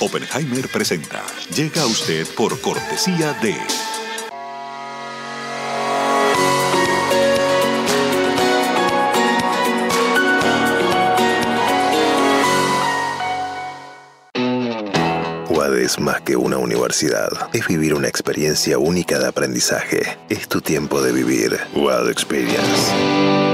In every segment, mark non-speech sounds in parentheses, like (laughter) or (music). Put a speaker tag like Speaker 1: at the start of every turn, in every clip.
Speaker 1: Oppenheimer presenta. Llega a usted por cortesía de...
Speaker 2: UAD es más que una universidad. Es vivir una experiencia única de aprendizaje. Es tu tiempo de vivir. UAD Experience.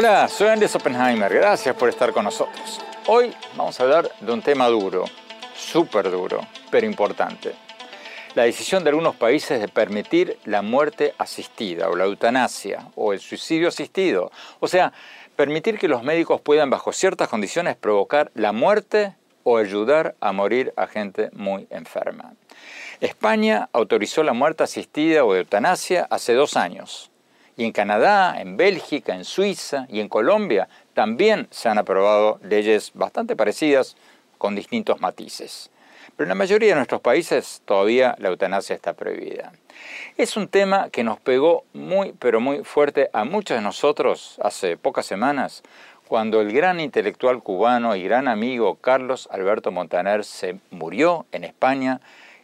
Speaker 3: Hola, soy Andrés Oppenheimer. Gracias por estar con nosotros. Hoy vamos a hablar de un tema duro, súper duro, pero importante. La decisión de algunos países de permitir la muerte asistida o la eutanasia o el suicidio asistido. O sea, permitir que los médicos puedan bajo ciertas condiciones provocar la muerte o ayudar a morir a gente muy enferma. España autorizó la muerte asistida o eutanasia hace dos años. Y en Canadá, en Bélgica, en Suiza y en Colombia también se han aprobado leyes bastante parecidas con distintos matices. Pero en la mayoría de nuestros países todavía la eutanasia está prohibida. Es un tema que nos pegó muy, pero muy fuerte a muchos de nosotros hace pocas semanas, cuando el gran intelectual cubano y gran amigo Carlos Alberto Montaner se murió en España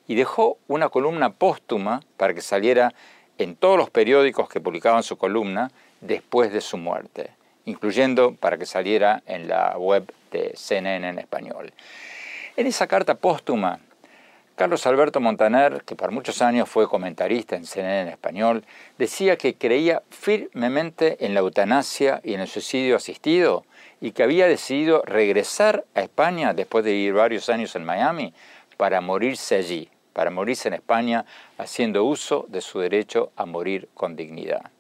Speaker 3: y dejó una columna póstuma para que saliera en todos los periódicos que publicaban su columna después de su muerte, incluyendo para que saliera en la web de CNN en español. En esa carta póstuma, Carlos Alberto Montaner, que por muchos años fue comentarista en CNN en español, decía que creía firmemente en la eutanasia y en el suicidio asistido y que había decidido regresar a España después de vivir varios años en Miami para morirse allí, para morirse en España haciendo uso de su derecho a morir con dignidad.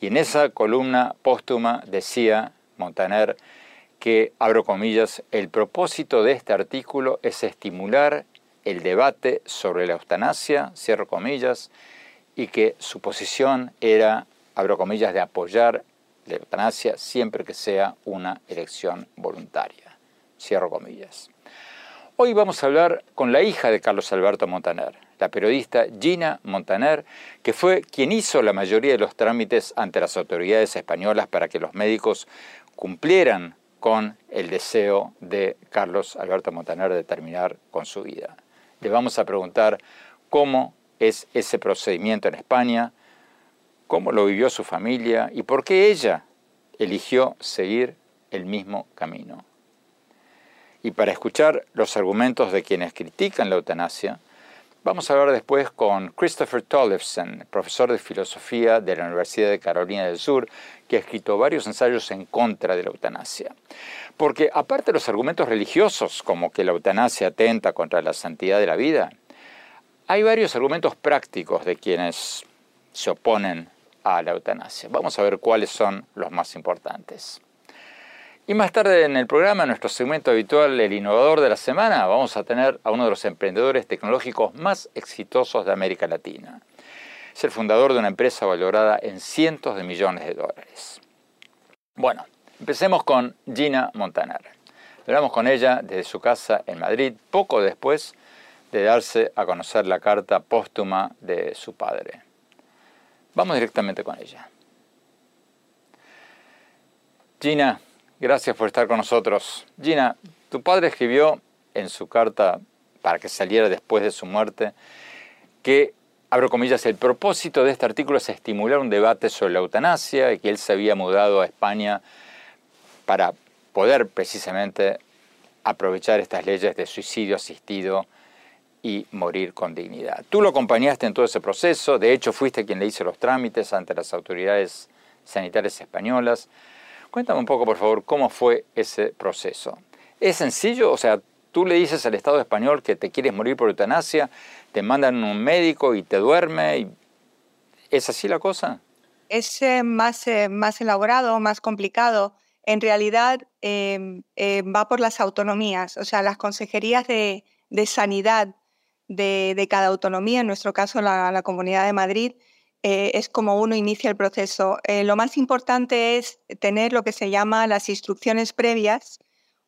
Speaker 3: Y en esa columna póstuma decía Montaner que, abro comillas, el propósito de este artículo es estimular el debate sobre la eutanasia, cierro comillas, y que su posición era, abro comillas, de apoyar la eutanasia siempre que sea una elección voluntaria, cierro comillas. Hoy vamos a hablar con la hija de Carlos Alberto Montaner, la periodista Gina Montaner, que fue quien hizo la mayoría de los trámites ante las autoridades españolas para que los médicos cumplieran con el deseo de Carlos Alberto Montaner de terminar con su vida. Le vamos a preguntar cómo es ese procedimiento en España, cómo lo vivió su familia y por qué ella eligió seguir el mismo camino. Y para escuchar los argumentos de quienes critican la eutanasia, vamos a hablar después con Christopher Tollefson, profesor de filosofía de la Universidad de Carolina del Sur, que ha escrito varios ensayos en contra de la eutanasia. Porque aparte de los argumentos religiosos, como que la eutanasia atenta contra la santidad de la vida, hay varios argumentos prácticos de quienes se oponen a la eutanasia. Vamos a ver cuáles son los más importantes. Y más tarde en el programa, en nuestro segmento habitual, El Innovador de la Semana, vamos a tener a uno de los emprendedores tecnológicos más exitosos de América Latina. Es el fundador de una empresa valorada en cientos de millones de dólares. Bueno, empecemos con Gina Montaner. Hablamos con ella desde su casa en Madrid, poco después de darse a conocer la carta póstuma de su padre. Vamos directamente con ella. Gina, Gracias por estar con nosotros. Gina, tu padre escribió en su carta para que saliera después de su muerte que, abro comillas, el propósito de este artículo es estimular un debate sobre la eutanasia y que él se había mudado a España para poder precisamente aprovechar estas leyes de suicidio asistido y morir con dignidad. Tú lo acompañaste en todo ese proceso, de hecho fuiste quien le hizo los trámites ante las autoridades sanitarias españolas. Cuéntame un poco, por favor, cómo fue ese proceso. ¿Es sencillo? O sea, tú le dices al Estado español que te quieres morir por eutanasia, te mandan un médico y te duerme. ¿Es así la cosa?
Speaker 4: es eh, más, eh, más elaborado, más complicado. En realidad em, va por las autonomías, o sea, las consejerías de, sanidad de, cada autonomía, en nuestro caso la, Comunidad de Madrid, es como uno inicia el proceso. lo más importante es tener lo que se llama las instrucciones previas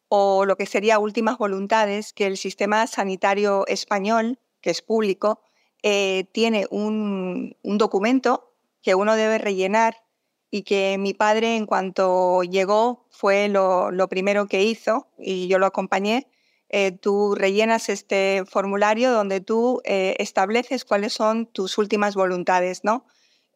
Speaker 4: o lo que sería últimas voluntades que el sistema sanitario español, que es público, tiene un, un documento que uno debe rellenar y que mi padre en cuanto llegó fue lo, primero que hizo y yo lo acompañé. Eh, tú rellenas este formulario donde tú eh, estableces cuáles son tus últimas voluntades, ¿no?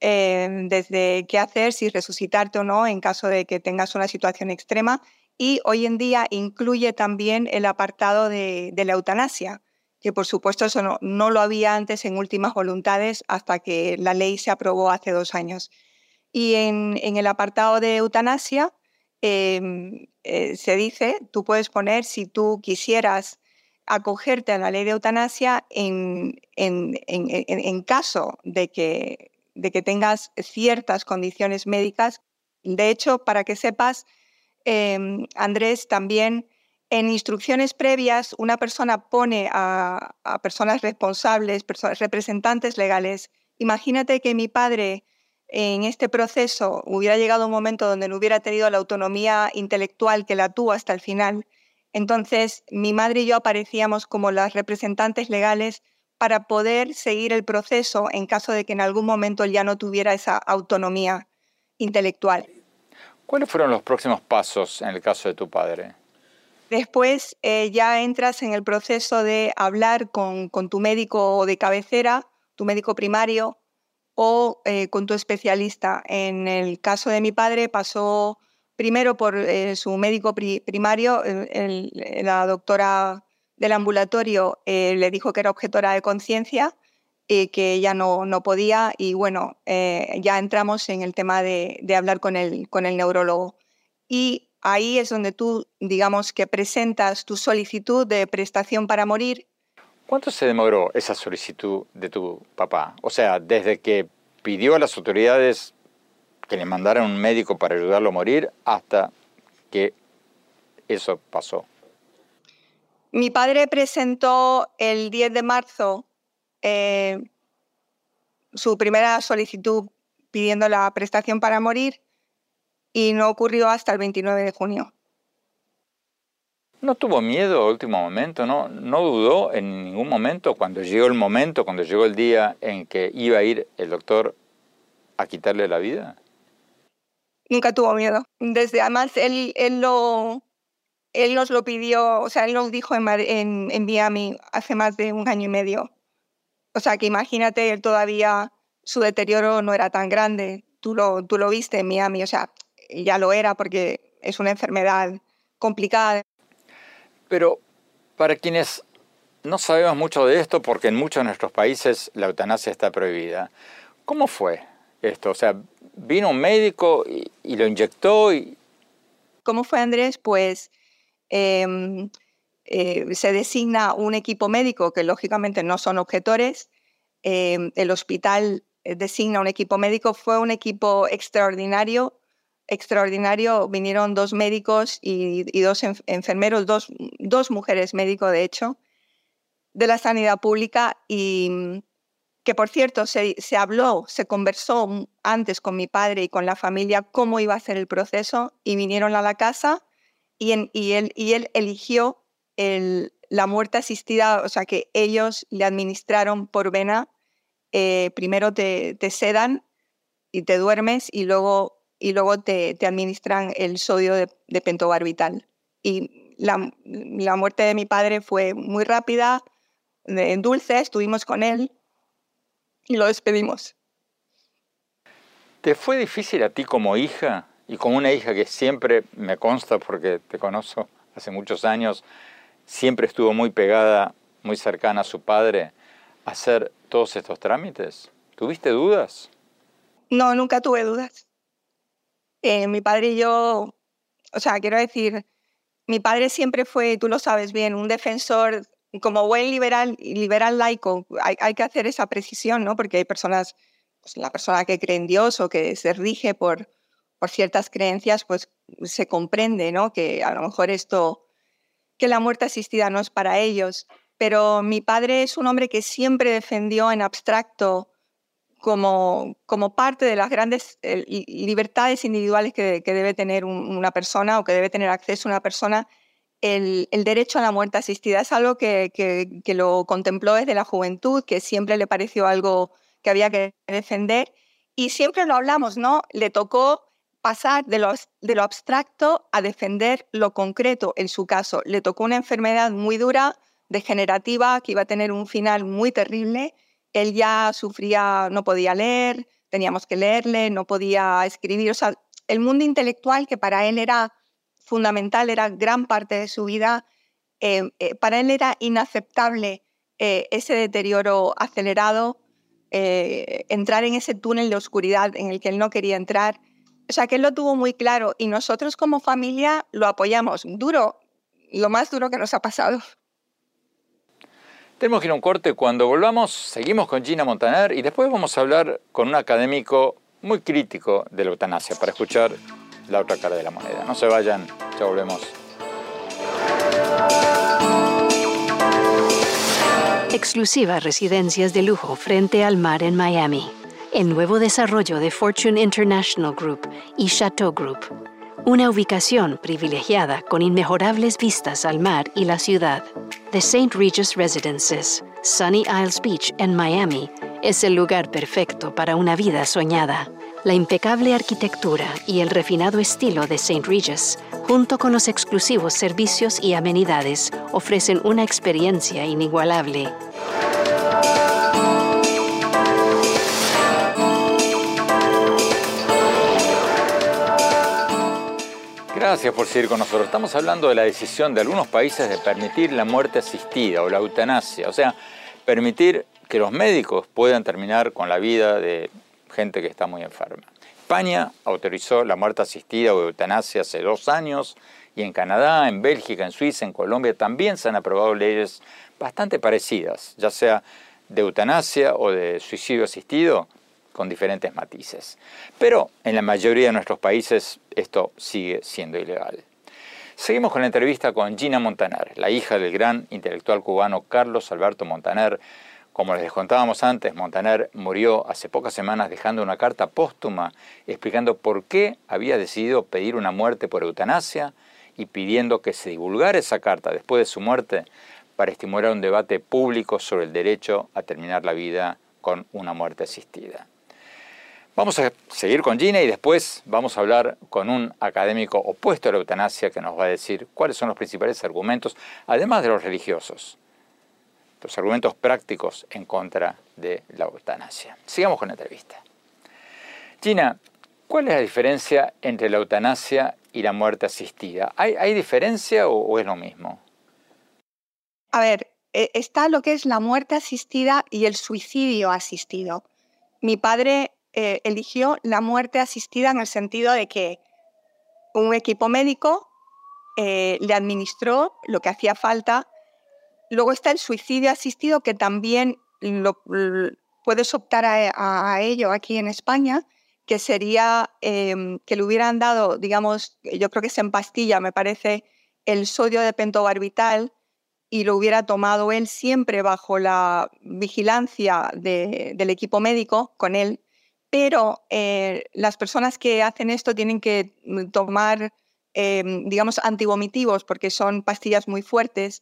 Speaker 4: Eh, desde qué hacer, si resucitarte o no en caso de que tengas una situación extrema. Y hoy en día incluye también el apartado de la eutanasia que por supuesto eso no, lo había antes en últimas voluntades hasta que la ley se aprobó hace dos años. Y en, el apartado de eutanasia em, eh, se dice, tú puedes poner si tú quisieras acogerte a la ley de eutanasia en, en, caso de que, de que tengas ciertas condiciones médicas. De hecho, para que sepas, em, Andrés, también en instrucciones previas, una persona pone a, personas responsables, personas, representantes legales. Imagínate que mi padre en este proceso hubiera llegado un momento donde no hubiera tenido la autonomía intelectual que la tuvo hasta el final. Entonces, mi madre y yo aparecíamos como las representantes legales para poder seguir el proceso en caso de que en algún momento ya no tuviera esa autonomía intelectual.
Speaker 3: ¿Cuáles fueron los próximos pasos en el caso de tu padre?
Speaker 4: Después eh, ya entras en el proceso de hablar con, tu médico de cabecera, tu médico primario o eh, con tu especialista. En el caso de mi padre pasó primero por eh, su médico primario, la doctora del ambulatorio le dijo que era objetora de conciencia y que ella no, no, podía y bueno, ya entramos en el tema de, de hablar con el, con el neurólogo. Y ahí es donde tú, digamos, que presentas tu solicitud de prestación para morir.
Speaker 3: ¿Cuánto se demoró esa solicitud de tu papá? O sea, desde que pidió a las autoridades que le mandaran un médico para ayudarlo a morir hasta que eso pasó.
Speaker 4: Mi padre presentó el 10 de marzo eh, su primera solicitud pidiendo la prestación para morir y no ocurrió hasta el 29 de junio.
Speaker 3: ¿No tuvo miedo al último momento? ¿no? ¿No dudó en ningún momento cuando llegó el momento, cuando llegó el día en que iba a ir el doctor a quitarle la vida?
Speaker 4: Nunca tuvo miedo. Desde además él, él, lo, él nos lo pidió, o sea, él nos dijo en, en, en Miami hace más de un año y medio. O sea, que imagínate, él todavía, su deterioro no era tan grande. Tú lo, tú lo viste en Miami, o sea, ya lo era porque es una enfermedad complicada.
Speaker 3: Pero para quienes no sabemos mucho de esto, porque en muchos de nuestros países la eutanasia está prohibida, ¿cómo fue esto? O sea, vino un médico y, lo inyectó.
Speaker 4: ¿Cómo fue Andrés? Pues em, eh, se designa un equipo médico que lógicamente no son objetores. Em, el hospital eh, designa un equipo médico. Fue un equipo extraordinario extraordinario. Vinieron dos médicos y, dos enfermeros, dos, dos, mujeres médicos, de hecho, de la sanidad pública y que, por cierto, se, se, habló, se conversó antes con mi padre y con la familia cómo iba a ser el proceso y vinieron a la casa y, en, y, él, y él eligió el, la muerte asistida, o sea, que ellos le administraron por vena. Eh, primero te sedan y te duermes y luego y luego te, administran el sodio de, pentobarbital. Y la, la, muerte de mi padre fue muy rápida, en dulce, estuvimos con él y lo despedimos.
Speaker 3: ¿Te fue difícil a ti como hija y como una hija que siempre me consta porque te conozco hace muchos años, siempre estuvo muy pegada, muy cercana a su padre, hacer todos estos trámites? ¿Tuviste dudas?
Speaker 4: No, nunca tuve dudas. Eh, mi padre y yo, o sea, quiero decir, mi padre siempre fue, tú lo sabes bien, un defensor, como buen liberal, liberal laico, hay, que hacer esa precisión, ¿no? Porque hay personas pues, la persona que cree en Dios o que se rige por, por ciertas creencias, pues se comprende, ¿no? Que a lo mejor esto, que la muerte asistida no es para ellos. Pero mi padre es un hombre que siempre defendió en abstracto como, como parte de las grandes eh, libertades individuales que, debe tener una persona o que debe tener acceso una persona, el, derecho a la muerte asistida es algo que, que, lo contempló desde la juventud, que siempre le pareció algo que había que defender y siempre lo hablamos, ¿no? Le tocó pasar de lo, de lo abstracto a defender lo concreto en su caso. Le tocó una enfermedad muy dura, degenerativa, que iba a tener un final muy terrible él ya sufría, no podía leer, teníamos que leerle, no podía escribir. O sea, el mundo intelectual, que para él era fundamental, era gran parte de su vida, eh, eh, para él era inaceptable eh, ese deterioro acelerado, entrar en ese túnel de oscuridad en el que él no quería entrar. O sea, que él lo tuvo muy claro y nosotros como familia lo apoyamos duro, lo más duro que nos ha pasado.
Speaker 3: Tenemos que ir a un corte. Cuando volvamos, seguimos con Gina Montaner y después vamos a hablar con un académico muy crítico de la eutanasia para escuchar la otra cara de la moneda. No se vayan, ya volvemos.
Speaker 5: Exclusivas residencias de lujo frente al mar en Miami. El nuevo desarrollo de Fortune International Group y Chateau Group una ubicación privilegiada con inmejorables vistas al mar y la ciudad. The St. Regis Residences, Sunny Isles Beach en Miami, es el lugar perfecto para una vida soñada. La impecable arquitectura y el refinado estilo de St. Regis, junto con los exclusivos servicios y amenidades, ofrecen una experiencia inigualable.
Speaker 3: Gracias por seguir con nosotros. Estamos hablando de la decisión de algunos países de permitir la muerte asistida o la eutanasia, o sea, permitir que los médicos puedan terminar con la vida de gente que está muy enferma. España autorizó la muerte asistida o eutanasia hace dos años y en Canadá, en Bélgica, en Suiza, en Colombia también se han aprobado leyes bastante parecidas, ya sea de eutanasia o de suicidio asistido, con diferentes matices. Pero en la mayoría de nuestros países esto sigue siendo ilegal. Seguimos con la entrevista con Gina Montaner, la hija del gran intelectual cubano Carlos Alberto Montaner. Como les contábamos antes, Montaner murió hace pocas semanas dejando una carta póstuma explicando por qué había decidido pedir una muerte por eutanasia y pidiendo que se divulgara esa carta después de su muerte para estimular un debate público sobre el derecho a terminar la vida con una muerte asistida. Vamos a seguir con Gina y después vamos a hablar con un académico opuesto a la eutanasia que nos va a decir cuáles son los principales argumentos, además de los religiosos, los argumentos prácticos en contra de la eutanasia. Sigamos con la entrevista. Gina, ¿cuál es la diferencia entre la eutanasia y la muerte asistida? ¿Hay, diferencia o es lo mismo?
Speaker 4: A ver, eh, está lo que es la muerte asistida y el suicidio asistido. Mi padre eh, eligió la muerte asistida en el sentido de que un equipo médico eh, le administró lo que hacía falta. Luego está el suicidio asistido, que también lo, puedes optar a, ello aquí en España, que sería em, que le hubieran dado, digamos, yo creo que es en pastilla, me parece, el sodio de pentobarbital y lo hubiera tomado él siempre bajo la vigilancia del equipo médico con él pero eh, las personas que hacen esto tienen que mm, tomar, em, digamos, antivomitivos porque son pastillas muy fuertes.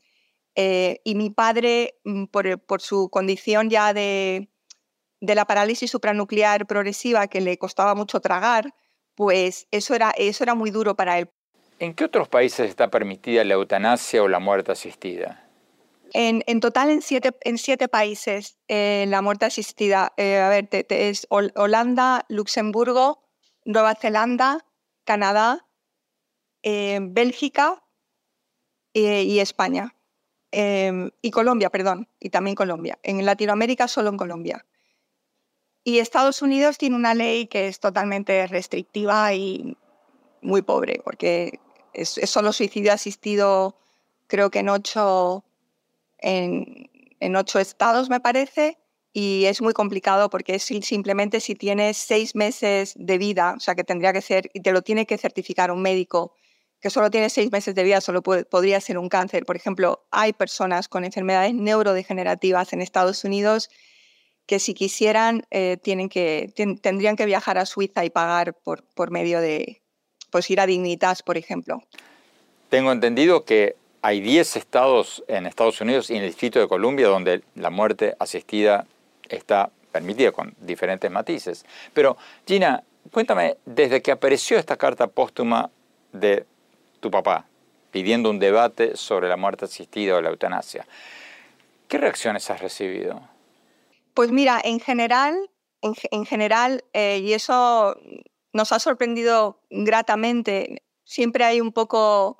Speaker 4: Eh, y mi padre, mm, por, su condición ya de, la parálisis supranuclear progresiva que le costaba mucho tragar, pues eso era, eso era muy duro para él.
Speaker 3: ¿En qué otros países está permitida la eutanasia o la muerte asistida?
Speaker 4: En, total, en siete, en siete países, eh, la muerte asistida, eh, a ver, es Holanda, Luxemburgo, Nueva Zelanda, Canadá, eh, Bélgica y España. y Colombia, perdón, y también Colombia. En Latinoamérica solo en Colombia. Y Estados Unidos tiene una ley que es totalmente restrictiva y muy pobre, porque es, es solo suicidio asistido, creo que en ocho en, ocho estados, me parece, y es muy complicado porque es simplemente si tienes seis meses de vida, o sea que tendría que ser, y te lo tiene que certificar un médico, que solo tiene seis meses de vida, solo podría ser un cáncer. Por ejemplo, hay personas con enfermedades neurodegenerativas en Estados Unidos que si quisieran eh, tienen que, tendrían que viajar a Suiza y pagar por, por medio de pues, ir a Dignitas, por ejemplo.
Speaker 3: Tengo entendido que hay 10 estados en Estados Unidos y en el Distrito de Columbia donde la muerte asistida está permitida con diferentes matices. Pero Gina, cuéntame, desde que apareció esta carta póstuma de tu papá pidiendo un debate sobre la muerte asistida o la eutanasia, ¿qué reacciones has recibido?
Speaker 4: Pues mira, en general, en, general, eh, y eso nos ha sorprendido gratamente, siempre hay un poco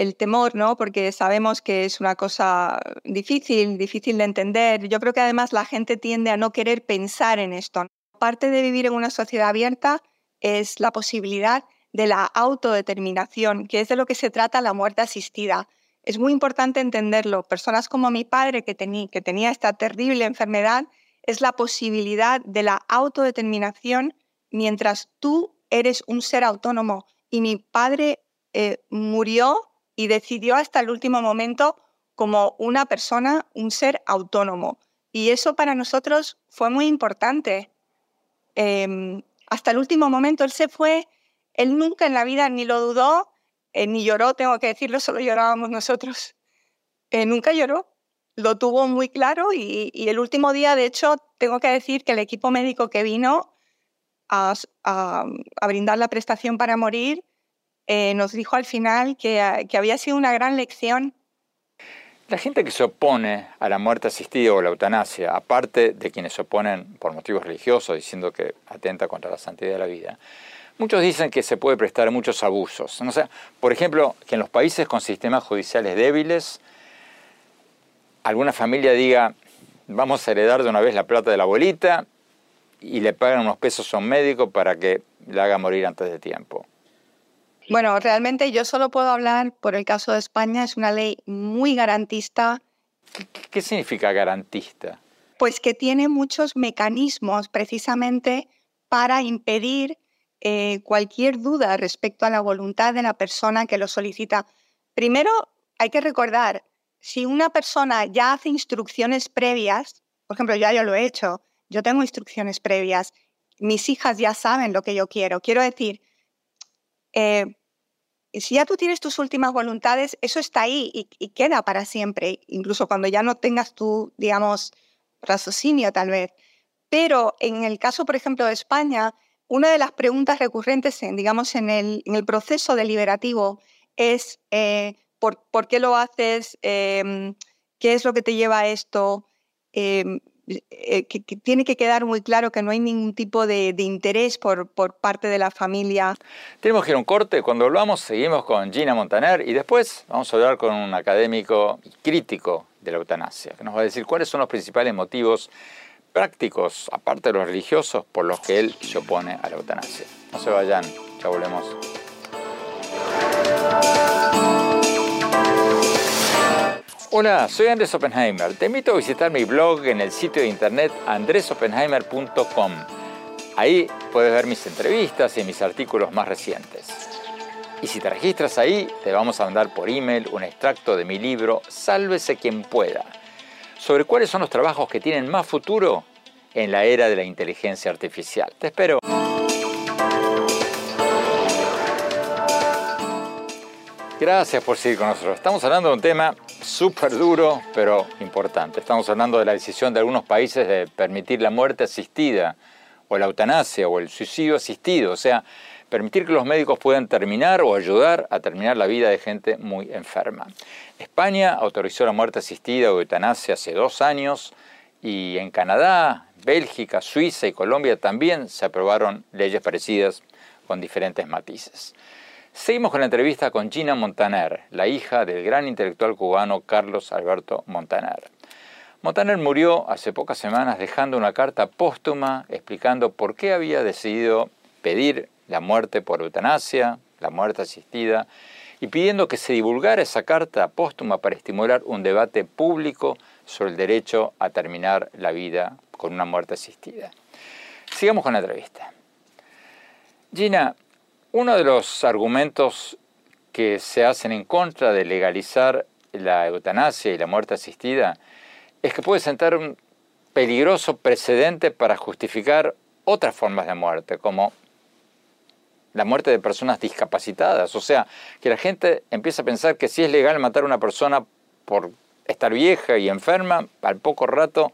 Speaker 4: el temor, ¿no? Porque sabemos que es una cosa difícil, difícil de entender. Yo creo que además la gente tiende a no querer pensar en esto. Parte de vivir en una sociedad abierta es la posibilidad de la autodeterminación, que es de lo que se trata la muerte asistida. Es muy importante entenderlo. Personas como mi padre, que, tenía esta terrible enfermedad, es la posibilidad de la autodeterminación mientras tú eres un ser autónomo. Y mi padre eh, murió y decidió hasta el último momento como una persona, un ser autónomo. Y eso para nosotros fue muy importante. Em, hasta el último momento él se fue, él nunca en la vida ni lo dudó, eh, ni lloró, tengo que decirlo, solo llorábamos nosotros. Eh, nunca lloró, lo tuvo muy claro y, el último día, de hecho, tengo que decir que el equipo médico que vino a, a brindar la prestación para morir eh, nos dijo al final ah, que, había sido una gran lección.
Speaker 3: La gente que se opone a la muerte asistida o la eutanasia, aparte de quienes se oponen por motivos religiosos, diciendo que atenta contra la santidad de la vida, muchos dicen que se puede prestar muchos abusos. O sea, por ejemplo, que en los países con sistemas judiciales débiles, alguna familia diga, vamos a heredar de una vez la plata de la abuelita y le pagan unos pesos a un médico para que la haga morir antes de tiempo.
Speaker 4: Bueno, realmente yo solo puedo hablar por el caso de España. Es una ley muy garantista.
Speaker 3: ¿Qué, significa garantista?
Speaker 4: Pues que tiene muchos mecanismos precisamente para impedir eh, cualquier duda respecto a la voluntad de la persona que lo solicita. Primero, hay que recordar, si una persona ya hace instrucciones previas, por ejemplo, ya yo lo he hecho, yo tengo instrucciones previas, mis hijas ya saben lo que yo quiero. Quiero decir, eh, si ya tú tienes tus últimas voluntades, eso está ahí y, queda para siempre, incluso cuando ya no tengas tu, digamos, raciocinio tal vez. Pero en el caso, por ejemplo, de España, una de las preguntas recurrentes, en, digamos, en el, proceso deliberativo es eh, ¿por, qué lo haces? Em, ¿Qué es lo que te lleva a esto? Em, eh, tiene que quedar muy claro que no hay ningún tipo de, interés por, por, parte de la familia.
Speaker 3: Tenemos que ir a un corte. Cuando volvamos, seguimos con Gina Montaner y después vamos a hablar con un académico crítico de la eutanasia, que nos va a decir cuáles son los principales motivos prácticos, aparte de los religiosos, por los que él se opone a la eutanasia. No se vayan, ya volvemos. Hola, soy Andrés Oppenheimer. Te invito a visitar mi blog en el sitio de internet andresoppenheimer.com. Ahí puedes ver mis entrevistas y mis artículos más recientes. Y si te registras ahí, te vamos a mandar por email un extracto de mi libro Sálvese quien pueda, sobre cuáles son los trabajos que tienen más futuro en la era de la inteligencia artificial. Te espero. Gracias por seguir con nosotros. Estamos hablando de un tema súper duro, pero importante. Estamos hablando de la decisión de algunos países de permitir la muerte asistida, o la eutanasia, o el suicidio asistido, o sea, permitir que los médicos puedan terminar o ayudar a terminar la vida de gente muy enferma. España autorizó la muerte asistida o eutanasia hace dos años y en Canadá, Bélgica, Suiza y Colombia también se aprobaron leyes parecidas con diferentes matices. Seguimos con la entrevista con Gina Montaner, la hija del gran intelectual cubano Carlos Alberto Montaner. Montaner murió hace pocas semanas dejando una carta póstuma explicando por qué había decidido pedir la muerte por eutanasia, la muerte asistida, y pidiendo que se divulgara esa carta póstuma para estimular un debate público sobre el derecho a terminar la vida con una muerte asistida. Sigamos con la entrevista. Gina, uno de los argumentos que se hacen en contra de legalizar la eutanasia y la muerte asistida es que puede sentar un peligroso precedente para justificar otras formas de muerte, como la muerte de personas discapacitadas. O sea, que la gente empieza a pensar que si es legal matar a una persona por estar vieja y enferma, al poco rato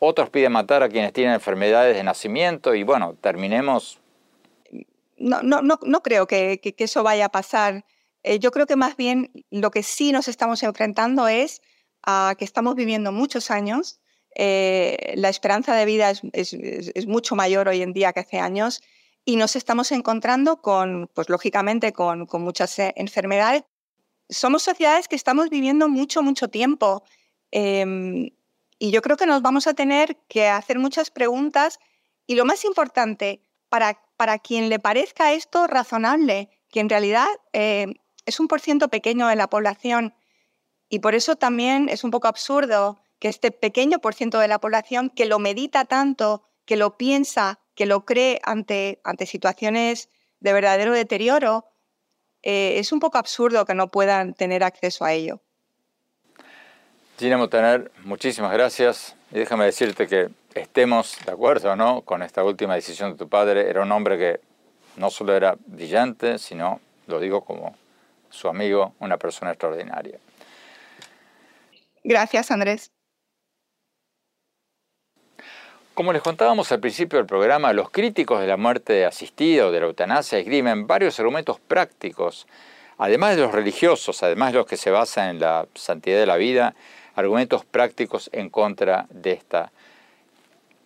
Speaker 3: otros piden matar a quienes tienen enfermedades de nacimiento y bueno, terminemos...
Speaker 4: No, no, no, creo que, eso vaya a pasar. Eh, yo creo que más bien lo que sí nos estamos enfrentando es a que estamos viviendo muchos años, eh, la esperanza de vida es, es, mucho mayor hoy en día que hace años y nos estamos encontrando con, pues lógicamente, con, con muchas eh, enfermedades. Somos sociedades que estamos viviendo mucho, mucho tiempo. Eh, y yo creo que nos vamos a tener que hacer muchas preguntas y lo más importante, para, para quien le parezca esto razonable, que en realidad eh, es un por ciento pequeño de la población y por eso también es un poco absurdo que este pequeño por ciento de la población que lo medita tanto, que lo piensa, que lo cree ante, ante situaciones de verdadero deterioro, eh, es un poco absurdo que no puedan tener acceso a ello.
Speaker 3: Gina Montaner, muchísimas gracias. Y déjame decirte que estemos de acuerdo no con esta última decisión de tu padre. Era un hombre que no solo era brillante, sino, lo digo como su amigo, una persona extraordinaria.
Speaker 4: Gracias, Andrés.
Speaker 3: Como les contábamos al principio del programa, los críticos de la muerte asistida o de la eutanasia esgrimen varios argumentos prácticos, además de los religiosos, además de los que se basan en la santidad de la vida, argumentos prácticos en contra de esta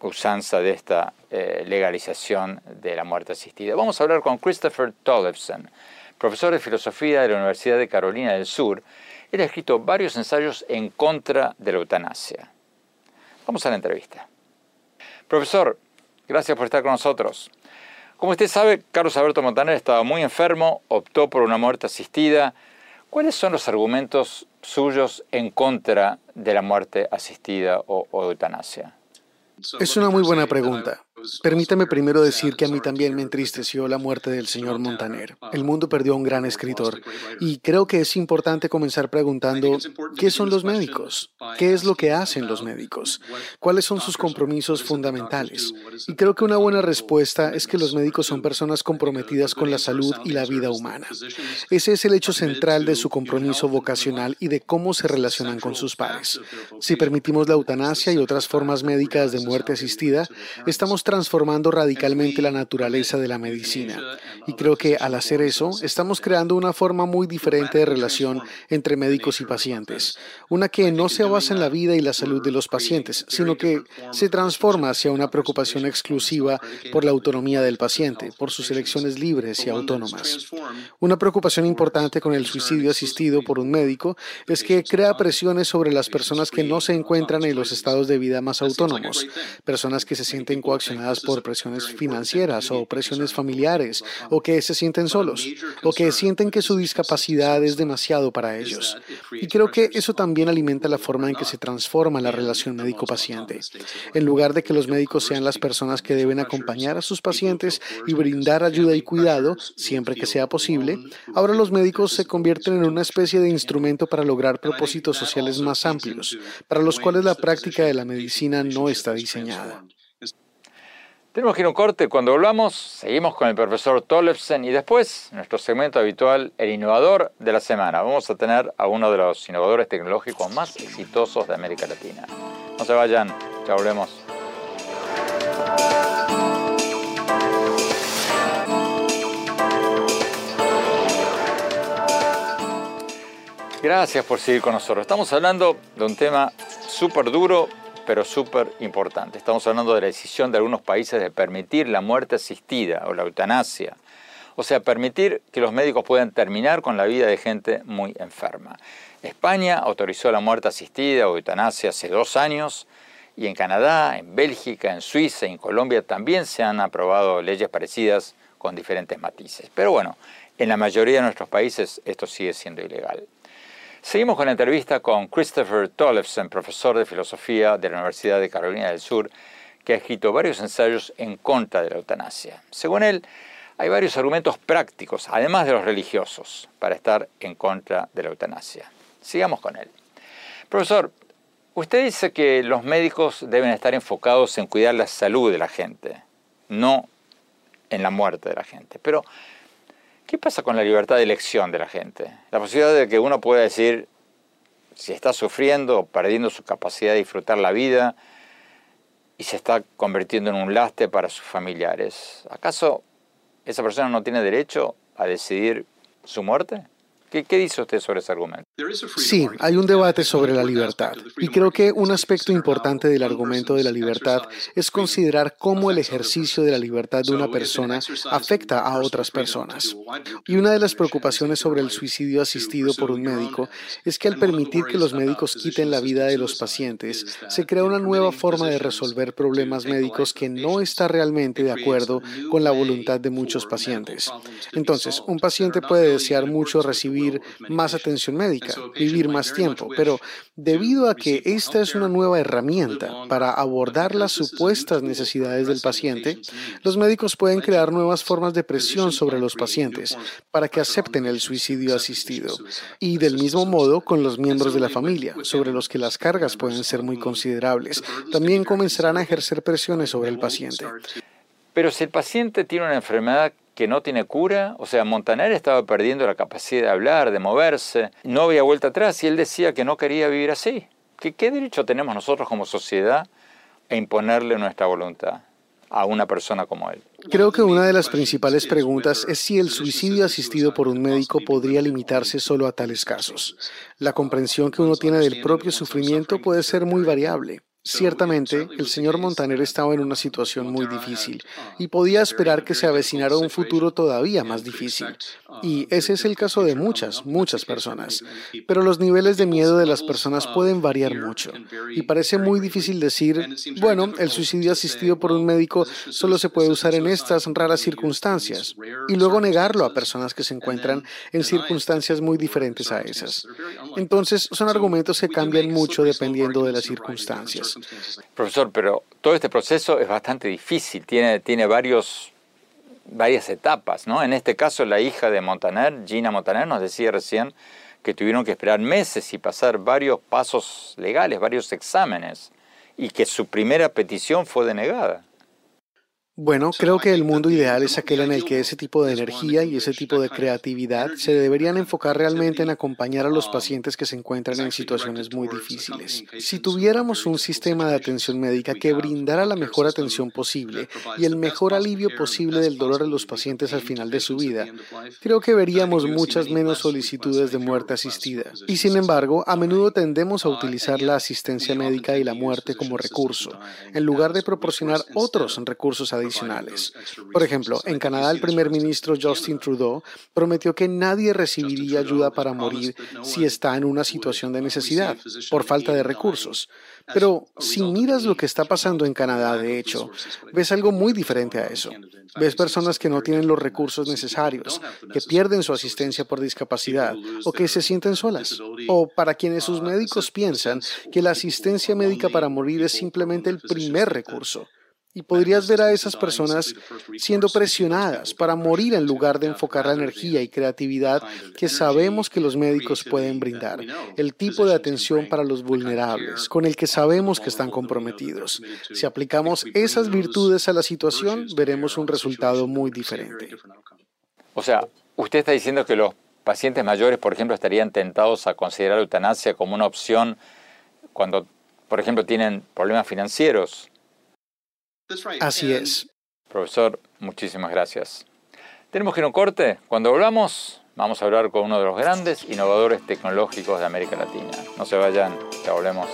Speaker 3: usanza, de esta eh, legalización de la muerte asistida. Vamos a hablar con Christopher Tollefson, profesor de filosofía de la Universidad de Carolina del Sur. Él ha escrito varios ensayos en contra de la eutanasia. Vamos a la entrevista. Profesor, gracias por estar con nosotros. Como usted sabe, Carlos Alberto Montaner estaba muy enfermo, optó por una muerte asistida. ¿Cuáles son los argumentos suyos en contra de la muerte asistida o, o eutanasia?
Speaker 6: Es una muy buena pregunta. Permítame primero decir que a mí también me entristeció la muerte del señor Montaner. El mundo perdió a un gran escritor y creo que es importante comenzar preguntando, ¿qué son los médicos? ¿Qué es lo que hacen los médicos? ¿Cuáles son sus compromisos fundamentales? Y creo que una buena respuesta es que los médicos son personas comprometidas con la salud y la vida humana. Ese es el hecho central de su compromiso vocacional y de cómo se relacionan con sus pares. Si permitimos la eutanasia y otras formas médicas de muerte asistida, estamos transformando radicalmente la naturaleza de la medicina. Y creo que al hacer eso, estamos creando una forma muy diferente de relación entre médicos y pacientes. Una que no se basa en la vida y la salud de los pacientes, sino que se transforma hacia una preocupación exclusiva por la autonomía del paciente, por sus elecciones libres y autónomas. Una preocupación importante con el suicidio asistido por un médico es que crea presiones sobre las personas que no se encuentran en los estados de vida más autónomos, personas que se sienten coaccionadas por presiones financieras o presiones familiares, o que se sienten solos, o que sienten que su discapacidad es demasiado para ellos. Y creo que eso también alimenta la forma en que se transforma la relación médico-paciente. En lugar de que los médicos sean las personas que deben acompañar a sus pacientes y brindar ayuda y cuidado siempre que sea posible, ahora los médicos se convierten en una especie de instrumento para lograr propósitos sociales más amplios, para los cuales la práctica de la medicina no está diseñada.
Speaker 3: Tenemos que ir a un corte. Cuando volvamos, seguimos con el profesor Tollefsen y después, nuestro segmento habitual, el innovador de la semana. Vamos a tener a uno de los innovadores tecnológicos más exitosos de América Latina. No se vayan, ya volvemos. Gracias por seguir con nosotros. Estamos hablando de un tema súper duro, pero súper importante. Estamos hablando de la decisión de algunos países de permitir la muerte asistida o la eutanasia. O sea, permitir que los médicos puedan terminar con la vida de gente muy enferma. España autorizó la muerte asistida o eutanasia hace dos años y en Canadá, en Bélgica, en Suiza y en Colombia también se han aprobado leyes parecidas con diferentes matices. Pero bueno, en la mayoría de nuestros países esto sigue siendo ilegal. Seguimos con la entrevista con Christopher Tollefson, profesor de filosofía de la Universidad de Carolina del Sur, que ha escrito varios ensayos en contra de la eutanasia. Según él, hay varios argumentos prácticos, además de los religiosos, para estar en contra de la eutanasia. Sigamos con él. Profesor, usted dice que los médicos deben estar enfocados en cuidar la salud de la gente, no en la muerte de la gente. Pero, ¿qué pasa con la libertad de elección de la gente? La posibilidad de que uno pueda decir si está sufriendo o perdiendo su capacidad de disfrutar la vida y se está convirtiendo en un lastre para sus familiares. ¿Acaso esa persona no tiene derecho a decidir su muerte? ¿Qué, dice usted sobre ese argumento?
Speaker 6: Sí, hay un debate sobre la libertad. Y creo que un aspecto importante del argumento de la libertad es considerar cómo el ejercicio de la libertad de una persona afecta a otras personas. Y una de las preocupaciones sobre el suicidio asistido por un médico es que al permitir que los médicos quiten la vida de los pacientes, se crea una nueva forma de resolver problemas médicos que no está realmente de acuerdo con la voluntad de muchos pacientes. Entonces, un paciente puede desear mucho recibir más atención médica, vivir más tiempo, pero debido a que esta es una nueva herramienta para abordar las supuestas necesidades del paciente, los médicos pueden crear nuevas formas de presión sobre los pacientes para que acepten el suicidio asistido. Y del mismo modo con los miembros de la familia, sobre los que las cargas pueden ser muy considerables, también comenzarán a ejercer presiones sobre el paciente.
Speaker 3: Pero si el paciente tiene una enfermedad que no tiene cura. O sea, Montaner estaba perdiendo la capacidad de hablar, de moverse, no había vuelta atrás y él decía que no quería vivir así. ¿Qué, qué derecho tenemos nosotros como sociedad a imponerle nuestra voluntad a una persona como él?
Speaker 6: Creo que una de las principales preguntas es si el suicidio asistido por un médico podría limitarse solo a tales casos. La comprensión que uno tiene del propio sufrimiento puede ser muy variable. Ciertamente, el señor Montaner estaba en una situación muy difícil y podía esperar que se avecinara un futuro todavía más difícil. Y ese es el caso de muchas, muchas personas. Pero los niveles de miedo de las personas pueden variar mucho. Y parece muy difícil decir, bueno, el suicidio asistido por un médico solo se puede usar en estas raras circunstancias. Y luego negarlo a personas que se encuentran en circunstancias muy diferentes a esas. Entonces, son argumentos que cambian mucho dependiendo de las circunstancias.
Speaker 3: Profesor, pero todo este proceso es bastante difícil, tiene, tiene varios, varias etapas, ¿no? En este caso, la hija de Montaner, Gina Montaner, nos decía recién que tuvieron que esperar meses y pasar varios pasos legales, varios exámenes, y que su primera petición fue denegada.
Speaker 6: Bueno, creo que el mundo ideal es aquel en el que ese tipo de energía y ese tipo de creatividad se deberían enfocar realmente en acompañar a los pacientes que se encuentran en situaciones muy difíciles. Si tuviéramos un sistema de atención médica que brindara la mejor atención posible y el mejor alivio posible del dolor de los pacientes al final de su vida, creo que veríamos muchas menos solicitudes de muerte asistida. Y sin embargo, a menudo tendemos a utilizar la asistencia médica y la muerte como recurso, en lugar de proporcionar otros recursos adicionales adicionales. Por ejemplo, en Canadá el primer ministro Justin Trudeau prometió que nadie recibiría ayuda para morir si está en una situación de necesidad por falta de recursos. Pero si miras lo que está pasando en Canadá, de hecho, ves algo muy diferente a eso. Ves personas que no tienen los recursos necesarios, que pierden su asistencia por discapacidad o que se sienten solas. O para quienes sus médicos piensan que la asistencia médica para morir es simplemente el primer recurso. Y podrías ver a esas personas siendo presionadas para morir en lugar de enfocar la energía y creatividad que sabemos que los médicos pueden brindar, el tipo de atención para los vulnerables, con el que sabemos que están comprometidos. Si aplicamos esas virtudes a la situación, veremos un resultado muy diferente.
Speaker 3: O sea, usted está diciendo que los pacientes mayores, por ejemplo, estarían tentados a considerar la eutanasia como una opción cuando, por ejemplo, tienen problemas financieros
Speaker 6: Así es.
Speaker 3: Profesor, muchísimas gracias. Tenemos que ir a un corte. Cuando volvamos, vamos a hablar con uno de los grandes innovadores tecnológicos de América Latina. No se vayan, ya volvemos.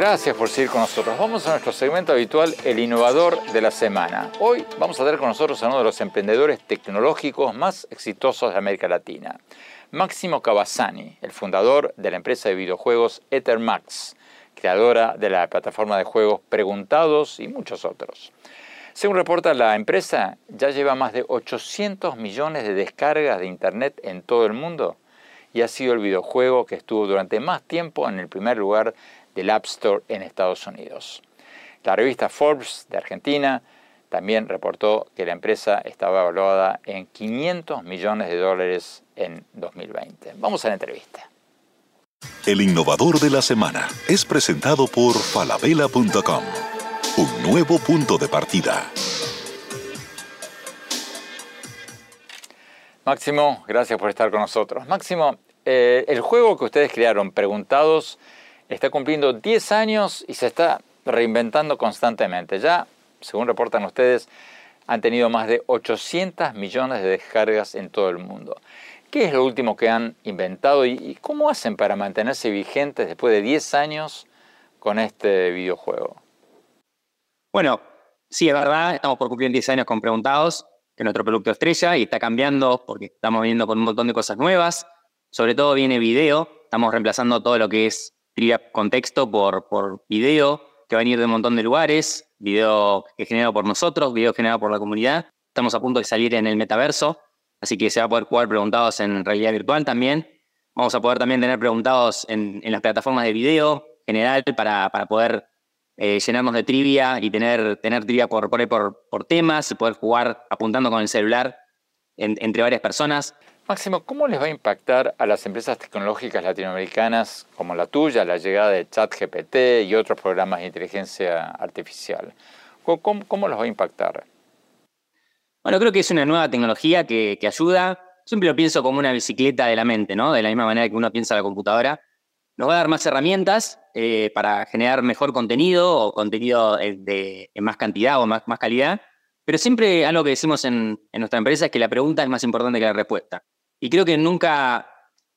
Speaker 3: Gracias por seguir con nosotros. Vamos a nuestro segmento habitual, el innovador de la semana. Hoy vamos a tener con nosotros a uno de los emprendedores tecnológicos más exitosos de América Latina, Máximo Cavazzani, el fundador de la empresa de videojuegos Ethermax, creadora de la plataforma de juegos Preguntados y muchos otros. Según reporta la empresa, ya lleva más de 800 millones de descargas de Internet en todo el mundo y ha sido el videojuego que estuvo durante más tiempo en el primer lugar del App Store en Estados Unidos. La revista Forbes de Argentina también reportó que la empresa estaba evaluada en 500 millones de dólares en 2020. Vamos a la entrevista.
Speaker 1: El innovador de la semana es presentado por falabella.com un nuevo punto de partida.
Speaker 3: Máximo, gracias por estar con nosotros. Máximo, eh, el juego que ustedes crearon, Preguntados, está cumpliendo 10 años y se está reinventando constantemente. Ya, según reportan ustedes, han tenido más de 800 millones de descargas en todo el mundo. ¿Qué es lo último que han inventado y cómo hacen para mantenerse vigentes después de 10 años con este videojuego?
Speaker 7: Bueno, sí, es verdad, estamos por cumplir 10 años con Preguntados, que es nuestro producto estrella, y está cambiando porque estamos viendo con un montón de cosas nuevas. Sobre todo viene video, estamos reemplazando todo lo que es contexto por, por video, que va a venir de un montón de lugares, video que generado por nosotros, video generado por la comunidad. Estamos a punto de salir en el metaverso, así que se va a poder jugar preguntados en realidad virtual también. Vamos a poder también tener preguntados en, en las plataformas de video general para, para poder eh, llenarnos de trivia y tener, tener trivia por, por, por, temas, poder jugar apuntando con el celular entre varias personas.
Speaker 3: Máximo, ¿cómo les va a impactar a las empresas tecnológicas latinoamericanas como la tuya la llegada de ChatGPT y otros programas de inteligencia artificial? ¿Cómo, los va a impactar?
Speaker 7: Bueno, creo que es una nueva tecnología que, ayuda. Siempre lo pienso como una bicicleta de la mente, ¿no? De la misma manera que uno piensa la computadora nos va a dar más herramientas eh, para generar mejor contenido o contenido eh, de, más cantidad o más calidad, pero siempre algo que decimos en, nuestra empresa es que la pregunta es más importante que la respuesta. Y creo que nunca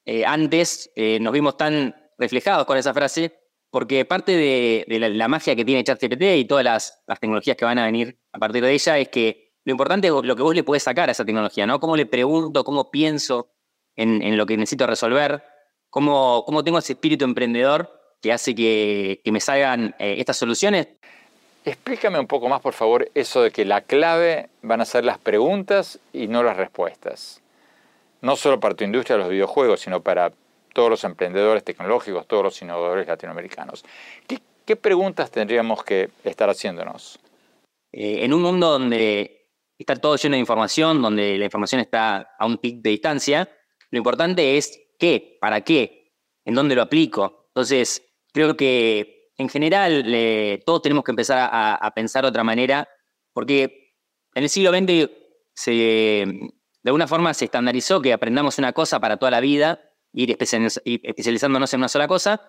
Speaker 7: eh, antes nos vimos tan reflejados con esa frase, porque parte de, la, magia que tiene ChatGPT y todas las, tecnologías que van a venir a partir de ella es que lo importante es lo que vos le podés sacar a esa tecnología, ¿no? Cómo le pregunto, cómo pienso en, lo que necesito resolver, ¿Cómo, cómo tengo ese espíritu emprendedor que hace que, me salgan eh, estas soluciones?
Speaker 3: Explícame un poco más, por favor, eso de que la clave van a ser las preguntas y no las respuestas. No solo para tu industria de los videojuegos, sino para todos los emprendedores tecnológicos, todos los innovadores latinoamericanos. ¿Qué, preguntas tendríamos que estar haciéndonos?
Speaker 7: Eh, en un mundo donde está todo lleno de información, donde la información está a un pic de distancia, lo importante es qué, para qué, en dónde lo aplico. Entonces, creo que en general todos tenemos que empezar a, pensar de otra manera, porque en el siglo XX se, de alguna forma se estandarizó que aprendamos una cosa para toda la vida, ir especializándonos en una sola cosa,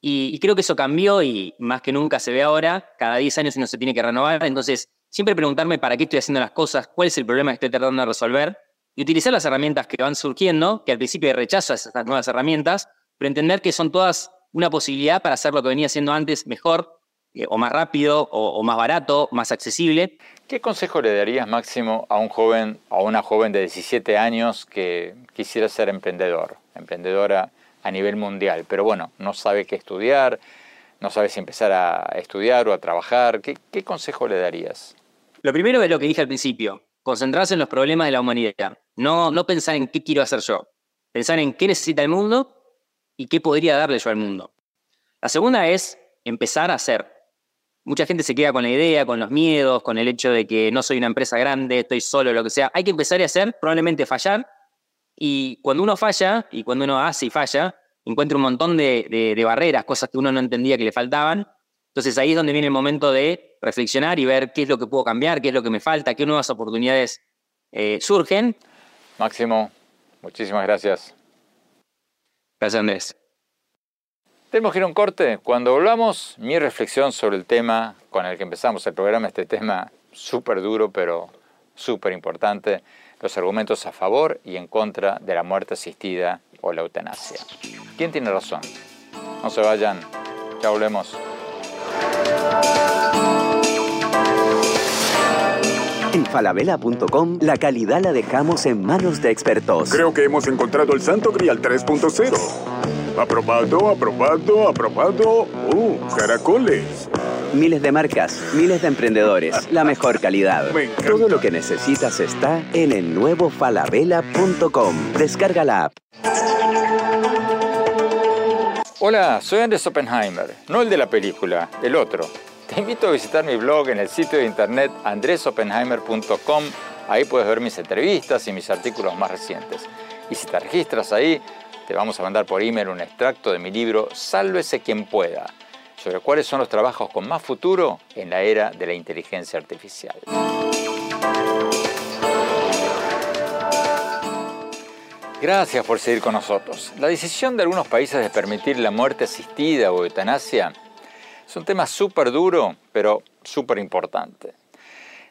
Speaker 7: y, creo que eso cambió y más que nunca se ve ahora, cada 10 años uno se tiene que renovar, entonces siempre preguntarme para qué estoy haciendo las cosas, cuál es el problema que estoy tratando de resolver, y utilizar las herramientas que van surgiendo, que al principio rechazo esas nuevas herramientas, pero entender que son todas una posibilidad para hacer lo que venía haciendo antes mejor, o más rápido, o, más barato, más accesible.
Speaker 3: ¿Qué consejo le darías, Máximo, a un joven, a una joven de 17 años que quisiera ser emprendedor, emprendedora a nivel mundial, pero bueno, no sabe qué estudiar, no sabe si empezar a estudiar o a trabajar? ¿Qué, qué consejo le darías?
Speaker 7: Lo primero es lo que dije al principio, concentrarse en los problemas de la humanidad. No, no pensar en qué quiero hacer yo. Pensar en qué necesita el mundo y qué podría darle yo al mundo. La segunda es empezar a hacer. Mucha gente se queda con la idea, con los miedos, con el hecho de que no soy una empresa grande, estoy solo, lo que sea. Hay que empezar a hacer, probablemente fallar. Y cuando uno falla, y cuando uno hace y falla, encuentra un montón de, de barreras, cosas que uno no entendía que le faltaban. Entonces ahí es donde viene el momento de reflexionar y ver qué es lo que puedo cambiar, qué es lo que me falta, qué nuevas oportunidades eh, surgen.
Speaker 3: Máximo, muchísimas gracias.
Speaker 7: Gracias, Andrés.
Speaker 3: Tenemos que ir a un corte. Cuando volvamos, mi reflexión sobre el tema con el que empezamos el programa, este tema súper duro, pero súper importante, los argumentos a favor y en contra de la muerte asistida o la eutanasia. ¿Quién tiene razón? No se vayan, ya volvemos.
Speaker 8: En falabella.com la calidad la dejamos en manos de expertos.
Speaker 9: Creo que hemos encontrado el Santo Grial 3.0. Aprobado, aprobado, aprobado. ¡Uh, caracoles!
Speaker 8: Miles de marcas, miles de emprendedores, la mejor calidad. Todo lo que necesitas está en el nuevo falabella.com. Descarga la app.
Speaker 3: Hola, soy Andrés Oppenheimer, no el de la película, el otro. Te invito a visitar mi blog en el sitio de internet andresoppenheimer.com. Ahí puedes ver mis entrevistas y mis artículos más recientes. Y si te registras ahí, te vamos a mandar por email un extracto de mi libro Sálvese quien pueda, sobre cuáles son los trabajos con más futuro en la era de la inteligencia artificial. Gracias por seguir con nosotros. La decisión de algunos países de permitir la muerte asistida o eutanasia es un tema súper duro, pero súper importante.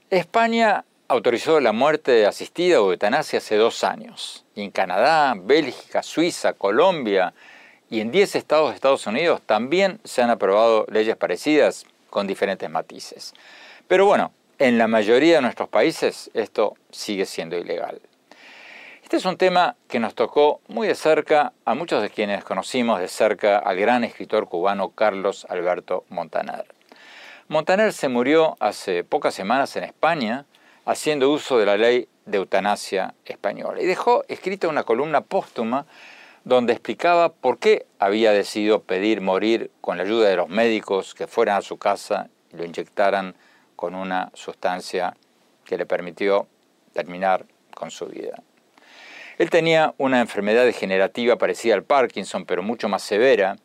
Speaker 3: España autorizó la muerte asistida o eutanasia hace dos años. Y en Canadá, Bélgica, Suiza, Colombia y en 10 estados de Estados Unidos también se han aprobado leyes parecidas con diferentes matices. Pero bueno, en la mayoría de nuestros países esto sigue siendo ilegal. Este es un tema que nos tocó muy de cerca a muchos de quienes conocimos de cerca al gran escritor cubano Carlos Alberto Montaner. Montaner se murió hace pocas semanas en España haciendo uso de la ley de eutanasia española y dejó escrita una columna póstuma donde explicaba por qué había decidido pedir morir con la ayuda de los médicos que fueran a su casa y lo inyectaran con una sustancia que le permitió terminar con su vida. Él tenía una enfermedad degenerativa parecida al Parkinson, pero mucho más severa,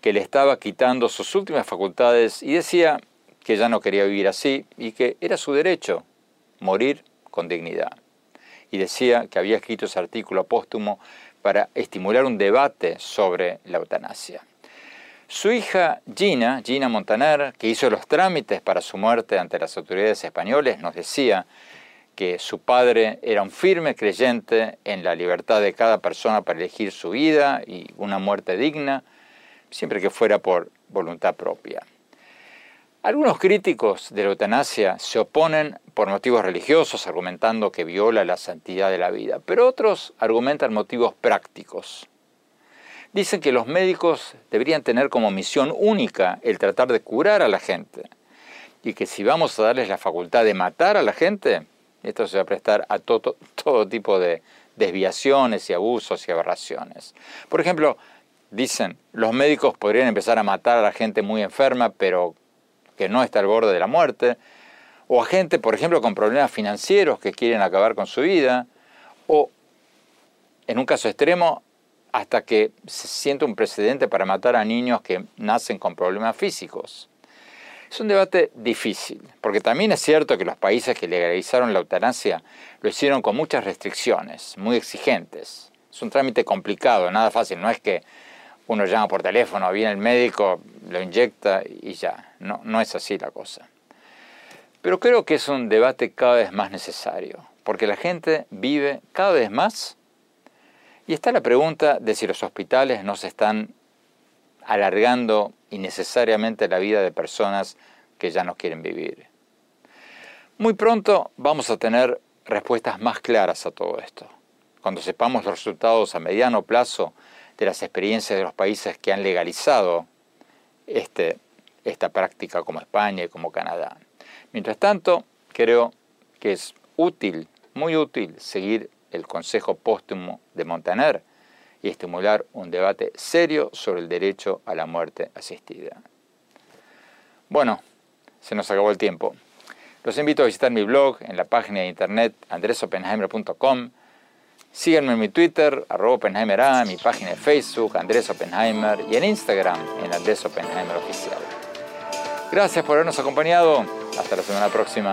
Speaker 3: que le estaba quitando sus últimas facultades y decía que ya no quería vivir así y que era su derecho morir con dignidad. Y decía que había escrito ese artículo póstumo para estimular un debate sobre la eutanasia. Su hija Gina, Gina Montaner, que hizo los trámites para su muerte ante las autoridades españoles, nos decía que su padre era un firme creyente en la libertad de cada persona para elegir su vida y una muerte digna, siempre que fuera por voluntad propia. Algunos críticos de la eutanasia se oponen por motivos religiosos, argumentando que viola la santidad de la vida, pero otros argumentan motivos prácticos. Dicen que los médicos deberían tener como misión única el tratar de curar a la gente y que si vamos a darles la facultad de matar a la gente, esto se va a prestar a todo, (laughs) todo tipo de desviaciones y abusos y aberraciones. Por ejemplo, dicen, los médicos podrían empezar a matar a la gente muy enferma, pero que no está al borde de la muerte, o a gente, por ejemplo, con problemas financieros que quieren acabar con su vida, o, en un caso extremo, hasta que se siente un precedente para matar a niños que nacen con problemas físicos. Es un debate difícil, porque también es cierto que los países que legalizaron la eutanasia lo hicieron con muchas restricciones, muy exigentes. Es un trámite complicado, nada fácil, no es que uno llama por teléfono, viene el médico, lo inyecta y ya, no, no es así la cosa. Pero creo que es un debate cada vez más necesario, porque la gente vive cada vez más y está la pregunta de si los hospitales no se están alargando innecesariamente la vida de personas que ya no quieren vivir. Muy pronto vamos a tener respuestas más claras a todo esto. Cuando sepamos los resultados a mediano plazo de las experiencias de los países que han legalizado este, esta práctica como España y como Canadá. Mientras tanto, creo que es útil, muy útil, seguir el consejo póstumo de Montaner y estimular un debate serio sobre el derecho a la muerte asistida. Bueno, se nos acabó el tiempo. Los invito a visitar mi blog en la página de internet andresopenheimer.com. Síganme en mi Twitter, arroba mi página de Facebook, Andrés Oppenheimer, y en Instagram, en Andrés Oppenheimer Oficial. Gracias por habernos acompañado. Hasta la semana próxima.